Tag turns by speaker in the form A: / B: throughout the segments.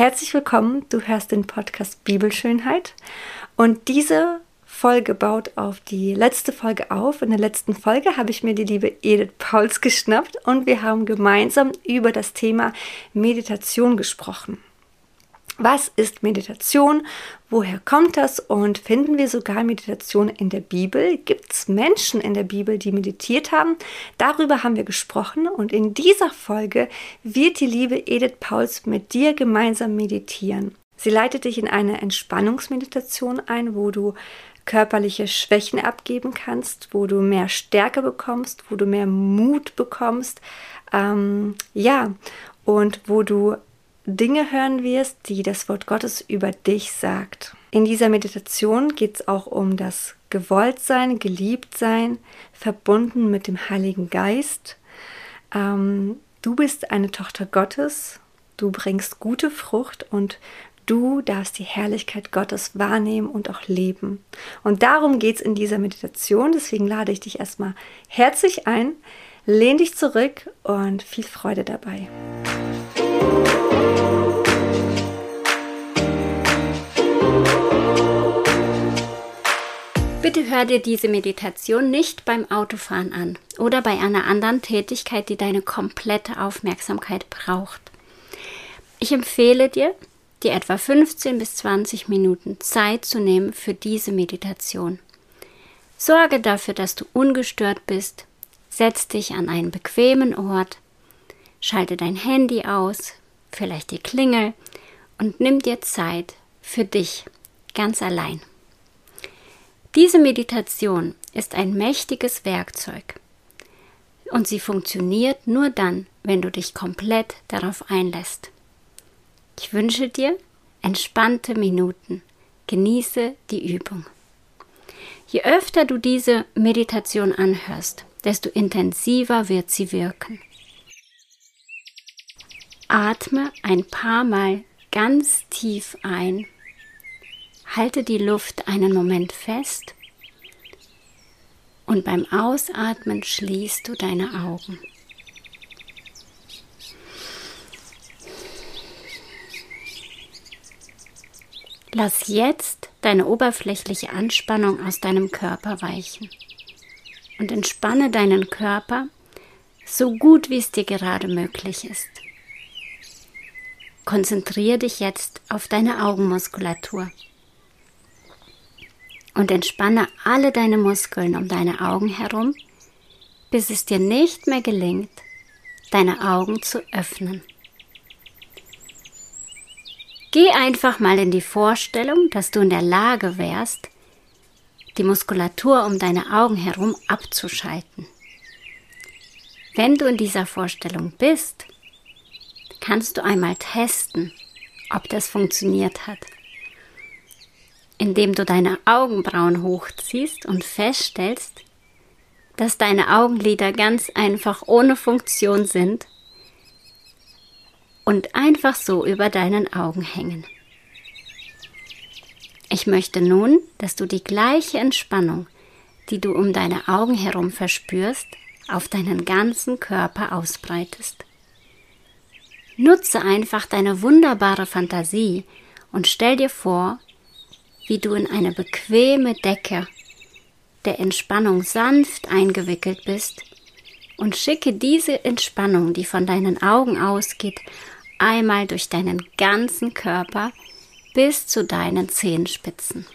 A: Herzlich willkommen, du hörst den Podcast Bibelschönheit und diese Folge baut auf die letzte Folge auf. In der letzten Folge habe ich mir die liebe Edith Pauls geschnappt und wir haben gemeinsam über das Thema Meditation gesprochen. Was ist Meditation? Woher kommt das? Und finden wir sogar Meditation in der Bibel? Gibt es Menschen in der Bibel, die meditiert haben? Darüber haben wir gesprochen und in dieser Folge wird die liebe Edith Pauls mit dir gemeinsam meditieren. Sie leitet dich in eine Entspannungsmeditation ein, wo du körperliche Schwächen abgeben kannst, wo du mehr Stärke bekommst, wo du mehr Mut bekommst, ähm, ja, und wo du Dinge hören wirst, die das Wort Gottes über dich sagt. In dieser Meditation geht es auch um das Gewolltsein, Geliebtsein, verbunden mit dem Heiligen Geist. Ähm, du bist eine Tochter Gottes, du bringst gute Frucht und du darfst die Herrlichkeit Gottes wahrnehmen und auch leben. Und darum geht es in dieser Meditation. Deswegen lade ich dich erstmal herzlich ein, lehn dich zurück und viel Freude dabei.
B: Bitte hör dir diese Meditation nicht beim Autofahren an oder bei einer anderen Tätigkeit, die deine komplette Aufmerksamkeit braucht. Ich empfehle dir, dir etwa 15 bis 20 Minuten Zeit zu nehmen für diese Meditation. Sorge dafür, dass du ungestört bist, setz dich an einen bequemen Ort, schalte dein Handy aus, vielleicht die Klingel und nimm dir Zeit für dich ganz allein. Diese Meditation ist ein mächtiges Werkzeug und sie funktioniert nur dann, wenn du dich komplett darauf einlässt. Ich wünsche dir entspannte Minuten. Genieße die Übung. Je öfter du diese Meditation anhörst, desto intensiver wird sie wirken. Atme ein paar Mal ganz tief ein Halte die Luft einen Moment fest und beim Ausatmen schließt du deine Augen. Lass jetzt deine oberflächliche Anspannung aus deinem Körper weichen und entspanne deinen Körper so gut wie es dir gerade möglich ist. Konzentriere dich jetzt auf deine Augenmuskulatur und entspanne alle deine Muskeln um deine Augen herum, bis es dir nicht mehr gelingt, deine Augen zu öffnen. Geh einfach mal in die Vorstellung, dass du in der Lage wärst, die Muskulatur um deine Augen herum abzuschalten. Wenn du in dieser Vorstellung bist, kannst du einmal testen, ob das funktioniert hat indem du deine Augenbrauen hochziehst und feststellst, dass deine Augenlider ganz einfach ohne Funktion sind und einfach so über deinen Augen hängen. Ich möchte nun, dass du die gleiche Entspannung, die du um deine Augen herum verspürst, auf deinen ganzen Körper ausbreitest. Nutze einfach deine wunderbare Fantasie und stell dir vor, wie du in eine bequeme Decke der Entspannung sanft eingewickelt bist und schicke diese Entspannung, die von deinen Augen ausgeht, einmal durch deinen ganzen Körper bis zu deinen Zehenspitzen.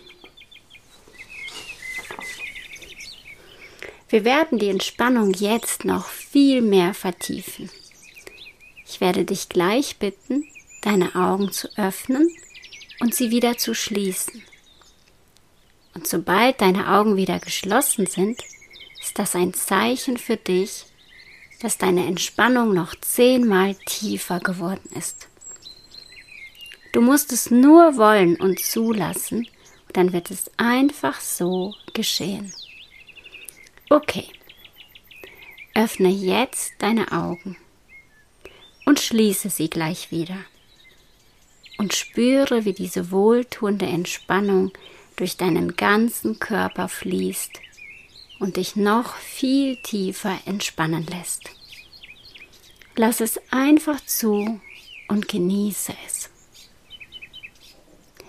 B: Wir werden die Entspannung jetzt noch viel mehr vertiefen. Ich werde dich gleich bitten, deine Augen zu öffnen und sie wieder zu schließen. Und sobald deine Augen wieder geschlossen sind, ist das ein Zeichen für dich, dass deine Entspannung noch zehnmal tiefer geworden ist. Du musst es nur wollen und zulassen, und dann wird es einfach so geschehen. Okay, öffne jetzt deine Augen und schließe sie gleich wieder und spüre, wie diese wohltuende Entspannung durch deinen ganzen Körper fließt und dich noch viel tiefer entspannen lässt. Lass es einfach zu und genieße es.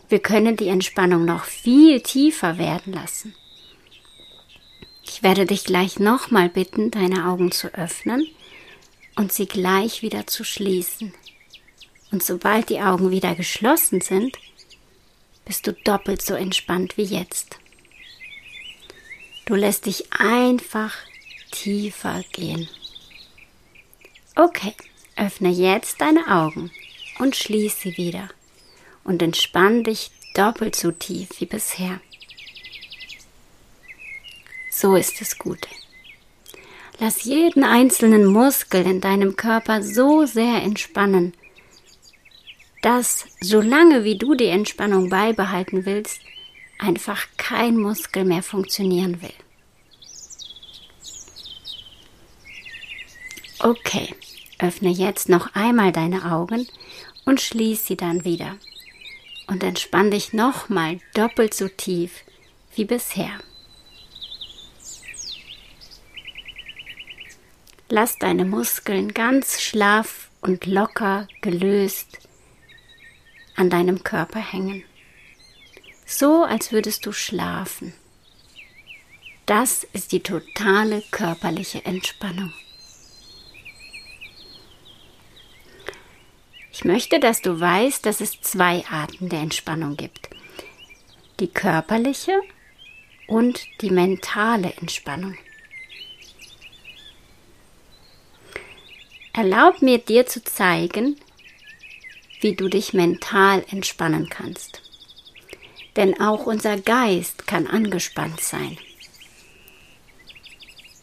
B: Wir können die Entspannung noch viel tiefer werden lassen. Ich werde dich gleich nochmal bitten, deine Augen zu öffnen und sie gleich wieder zu schließen. Und sobald die Augen wieder geschlossen sind, bist du doppelt so entspannt wie jetzt. Du lässt dich einfach tiefer gehen. Okay, öffne jetzt deine Augen und schließ sie wieder und entspann dich doppelt so tief wie bisher. So ist es gut. Lass jeden einzelnen Muskel in deinem Körper so sehr entspannen, dass, solange wie du die Entspannung beibehalten willst, einfach kein Muskel mehr funktionieren will. Okay, öffne jetzt noch einmal deine Augen und schließ sie dann wieder. Und entspann dich nochmal doppelt so tief wie bisher. Lass deine Muskeln ganz schlaff und locker gelöst an deinem Körper hängen so als würdest du schlafen. Das ist die totale körperliche Entspannung. Ich möchte, dass du weißt, dass es zwei Arten der Entspannung gibt. Die körperliche und die mentale Entspannung. Erlaub mir dir zu zeigen, wie du dich mental entspannen kannst denn auch unser Geist kann angespannt sein.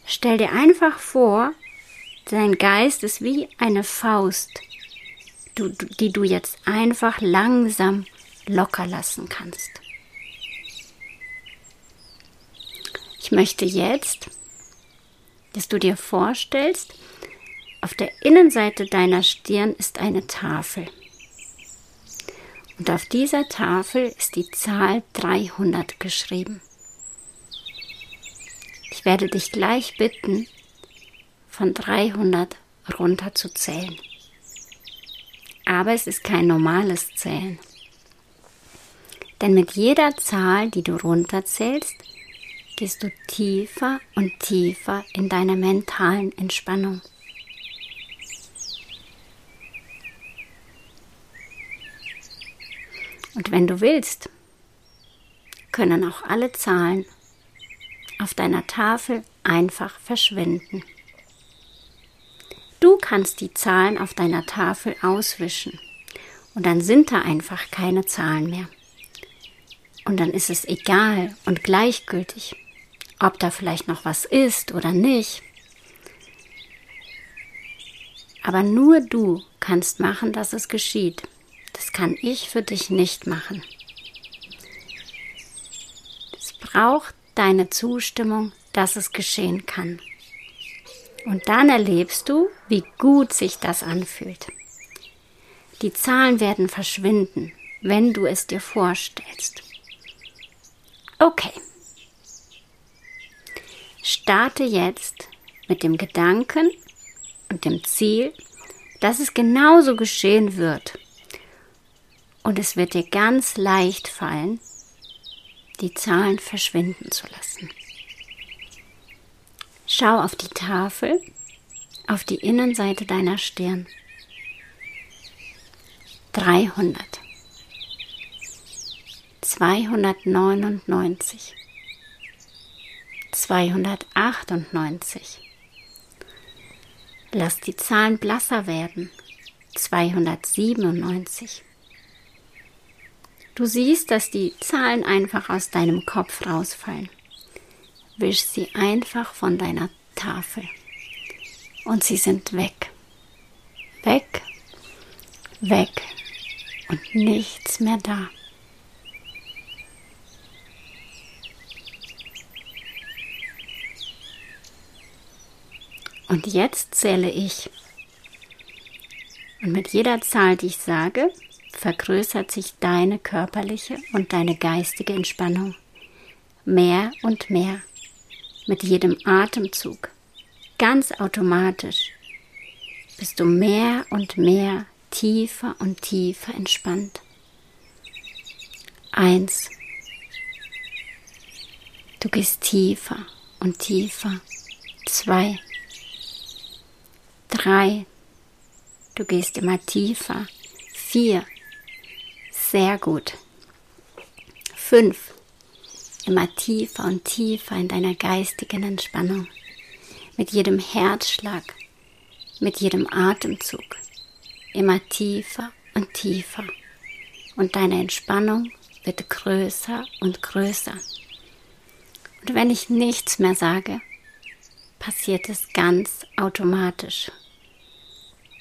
B: Stell dir einfach vor, dein Geist ist wie eine Faust, die du jetzt einfach langsam locker lassen kannst. Ich möchte jetzt, dass du dir vorstellst, auf der Innenseite deiner Stirn ist eine Tafel. Und auf dieser Tafel ist die Zahl 300 geschrieben. Ich werde dich gleich bitten, von 300 runterzuzählen. Aber es ist kein normales Zählen. Denn mit jeder Zahl, die du runterzählst, gehst du tiefer und tiefer in deiner mentalen Entspannung. Und wenn du willst, können auch alle Zahlen auf deiner Tafel einfach verschwinden. Du kannst die Zahlen auf deiner Tafel auswischen und dann sind da einfach keine Zahlen mehr. Und dann ist es egal und gleichgültig, ob da vielleicht noch was ist oder nicht. Aber nur du kannst machen, dass es geschieht. Das kann ich für dich nicht machen. Es braucht deine Zustimmung, dass es geschehen kann. Und dann erlebst du, wie gut sich das anfühlt. Die Zahlen werden verschwinden, wenn du es dir vorstellst. Okay. Starte jetzt mit dem Gedanken und dem Ziel, dass es genauso geschehen wird, und es wird dir ganz leicht fallen, die Zahlen verschwinden zu lassen. Schau auf die Tafel, auf die Innenseite deiner Stirn. 300. 299. 298. Lass die Zahlen blasser werden. 297. Du siehst, dass die Zahlen einfach aus deinem Kopf rausfallen. Wisch sie einfach von deiner Tafel. Und sie sind weg. Weg, weg und nichts mehr da. Und jetzt zähle ich. Und mit jeder Zahl, die ich sage, vergrößert sich deine körperliche und deine geistige Entspannung mehr und mehr mit jedem Atemzug. Ganz automatisch bist du mehr und mehr tiefer und tiefer entspannt. Eins. Du gehst tiefer und tiefer. Zwei. Drei. Du gehst immer tiefer. Vier. Sehr gut. Fünf. Immer tiefer und tiefer in deiner geistigen Entspannung. Mit jedem Herzschlag, mit jedem Atemzug. Immer tiefer und tiefer. Und deine Entspannung wird größer und größer. Und wenn ich nichts mehr sage, passiert es ganz automatisch,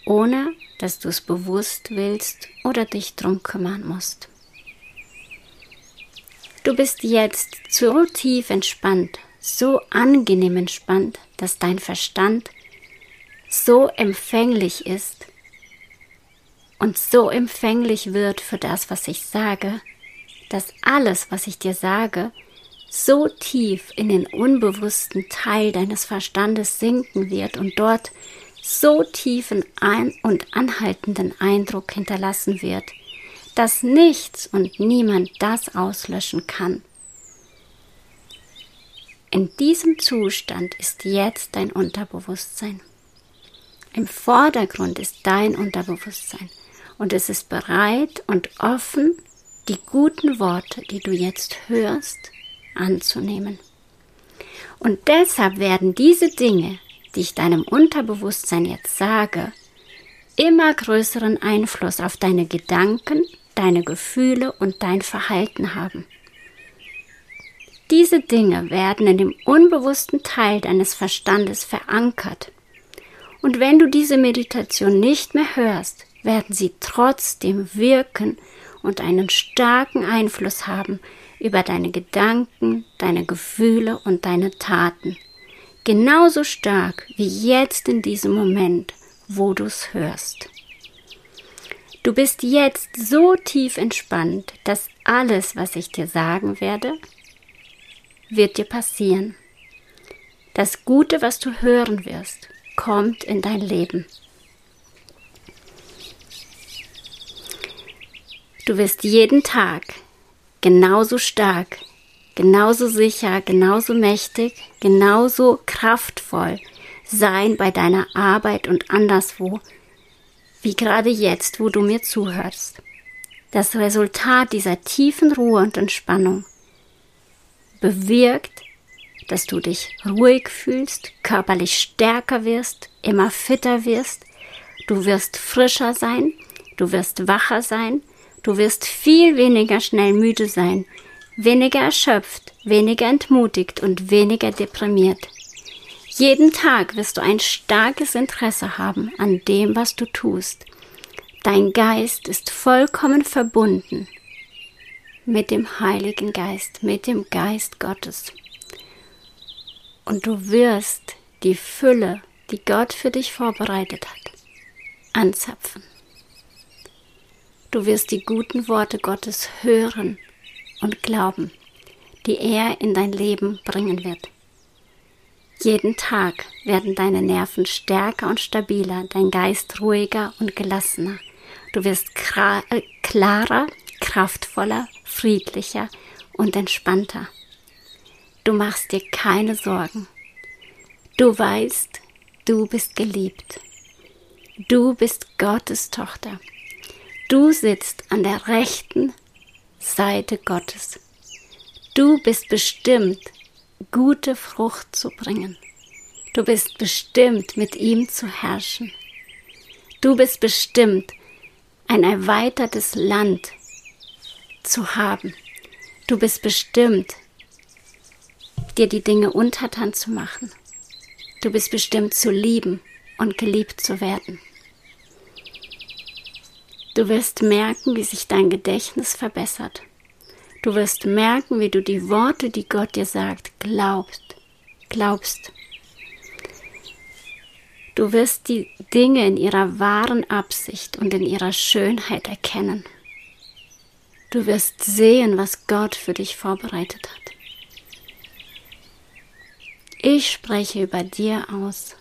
B: ohne dass du es bewusst willst oder dich drum kümmern musst. Du bist jetzt so tief entspannt, so angenehm entspannt, dass dein Verstand so empfänglich ist und so empfänglich wird für das, was ich sage, dass alles, was ich dir sage, so tief in den unbewussten Teil deines Verstandes sinken wird und dort so tiefen ein und anhaltenden Eindruck hinterlassen wird, dass nichts und niemand das auslöschen kann. In diesem Zustand ist jetzt dein Unterbewusstsein. Im Vordergrund ist dein Unterbewusstsein und es ist bereit und offen, die guten Worte, die du jetzt hörst, anzunehmen. Und deshalb werden diese Dinge, die ich deinem Unterbewusstsein jetzt sage, immer größeren Einfluss auf deine Gedanken, deine Gefühle und dein Verhalten haben. Diese Dinge werden in dem unbewussten Teil deines Verstandes verankert. Und wenn du diese Meditation nicht mehr hörst, werden sie trotzdem wirken und einen starken Einfluss haben über deine Gedanken, deine Gefühle und deine Taten. Genauso stark wie jetzt in diesem Moment, wo du es hörst. Du bist jetzt so tief entspannt, dass alles, was ich dir sagen werde, wird dir passieren. Das Gute, was du hören wirst, kommt in dein Leben. Du wirst jeden Tag genauso stark, genauso sicher, genauso mächtig, genauso kraftvoll sein bei deiner Arbeit und anderswo, wie gerade jetzt, wo du mir zuhörst. Das Resultat dieser tiefen Ruhe und Entspannung bewirkt, dass du dich ruhig fühlst, körperlich stärker wirst, immer fitter wirst, du wirst frischer sein, du wirst wacher sein, Du wirst viel weniger schnell müde sein, weniger erschöpft, weniger entmutigt und weniger deprimiert. Jeden Tag wirst du ein starkes Interesse haben an dem, was du tust. Dein Geist ist vollkommen verbunden mit dem Heiligen Geist, mit dem Geist Gottes. Und du wirst die Fülle, die Gott für dich vorbereitet hat, anzapfen. Du wirst die guten Worte Gottes hören und glauben, die er in dein Leben bringen wird. Jeden Tag werden deine Nerven stärker und stabiler, dein Geist ruhiger und gelassener. Du wirst äh, klarer, kraftvoller, friedlicher und entspannter. Du machst dir keine Sorgen. Du weißt, du bist geliebt. Du bist Gottes Tochter. Du sitzt an der rechten Seite Gottes. Du bist bestimmt, gute Frucht zu bringen. Du bist bestimmt, mit ihm zu herrschen. Du bist bestimmt, ein erweitertes Land zu haben. Du bist bestimmt, dir die Dinge untertan zu machen. Du bist bestimmt zu lieben und geliebt zu werden. Du wirst merken, wie sich dein Gedächtnis verbessert. Du wirst merken, wie du die Worte, die Gott dir sagt, glaubst. Glaubst. Du wirst die Dinge in ihrer wahren Absicht und in ihrer Schönheit erkennen. Du wirst sehen, was Gott für dich vorbereitet hat. Ich spreche über dir aus.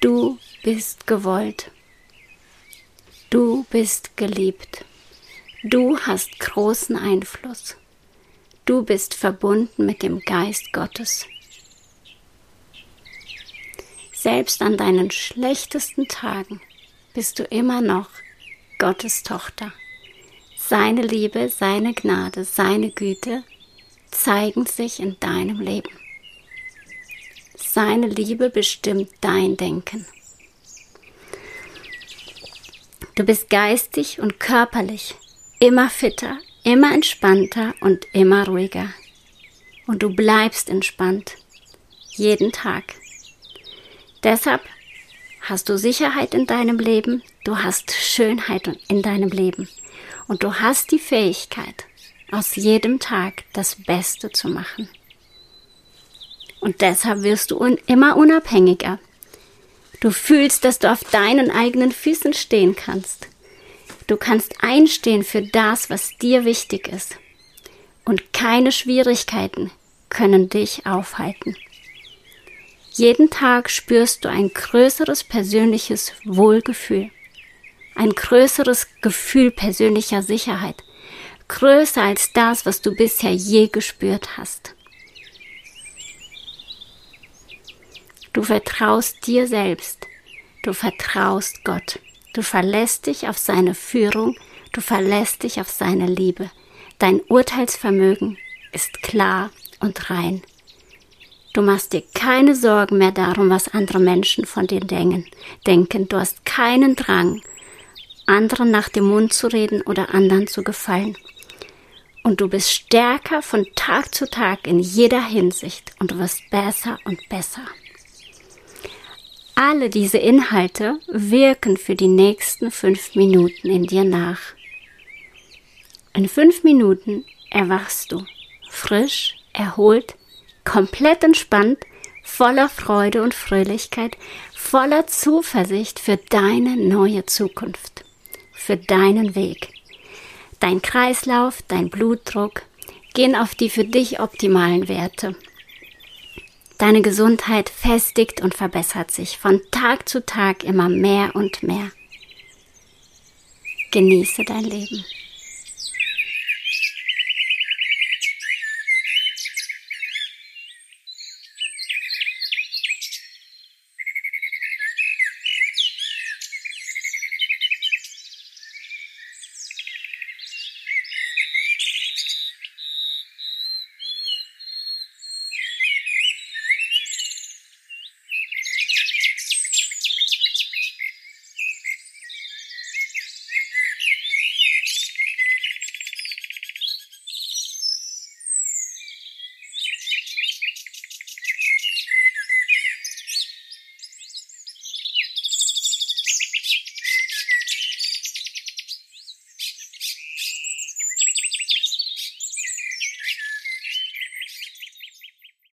B: Du bist gewollt. Du bist geliebt. Du hast großen Einfluss. Du bist verbunden mit dem Geist Gottes. Selbst an deinen schlechtesten Tagen bist du immer noch Gottes Tochter. Seine Liebe, seine Gnade, seine Güte zeigen sich in deinem Leben. Seine Liebe bestimmt dein Denken. Du bist geistig und körperlich immer fitter, immer entspannter und immer ruhiger. Und du bleibst entspannt. Jeden Tag. Deshalb hast du Sicherheit in deinem Leben, du hast Schönheit in deinem Leben und du hast die Fähigkeit, aus jedem Tag das Beste zu machen. Und deshalb wirst du un immer unabhängiger. Du fühlst, dass du auf deinen eigenen Füßen stehen kannst. Du kannst einstehen für das, was dir wichtig ist. Und keine Schwierigkeiten können dich aufhalten. Jeden Tag spürst du ein größeres persönliches Wohlgefühl, ein größeres Gefühl persönlicher Sicherheit, größer als das, was du bisher je gespürt hast. Du vertraust dir selbst, du vertraust Gott, du verlässt dich auf seine Führung, du verlässt dich auf seine Liebe. Dein Urteilsvermögen ist klar und rein. Du machst dir keine Sorgen mehr darum, was andere Menschen von dir denken. denken. Du hast keinen Drang, anderen nach dem Mund zu reden oder anderen zu gefallen. Und du bist stärker von Tag zu Tag in jeder Hinsicht und du wirst besser und besser. Alle diese Inhalte wirken für die nächsten fünf Minuten in dir nach. In fünf Minuten erwachst du frisch, erholt, komplett entspannt, voller Freude und Fröhlichkeit, voller Zuversicht für deine neue Zukunft, für deinen Weg. Dein Kreislauf, dein Blutdruck gehen auf die für dich optimalen Werte. Deine Gesundheit festigt und verbessert sich von Tag zu Tag immer mehr und mehr. Genieße dein Leben.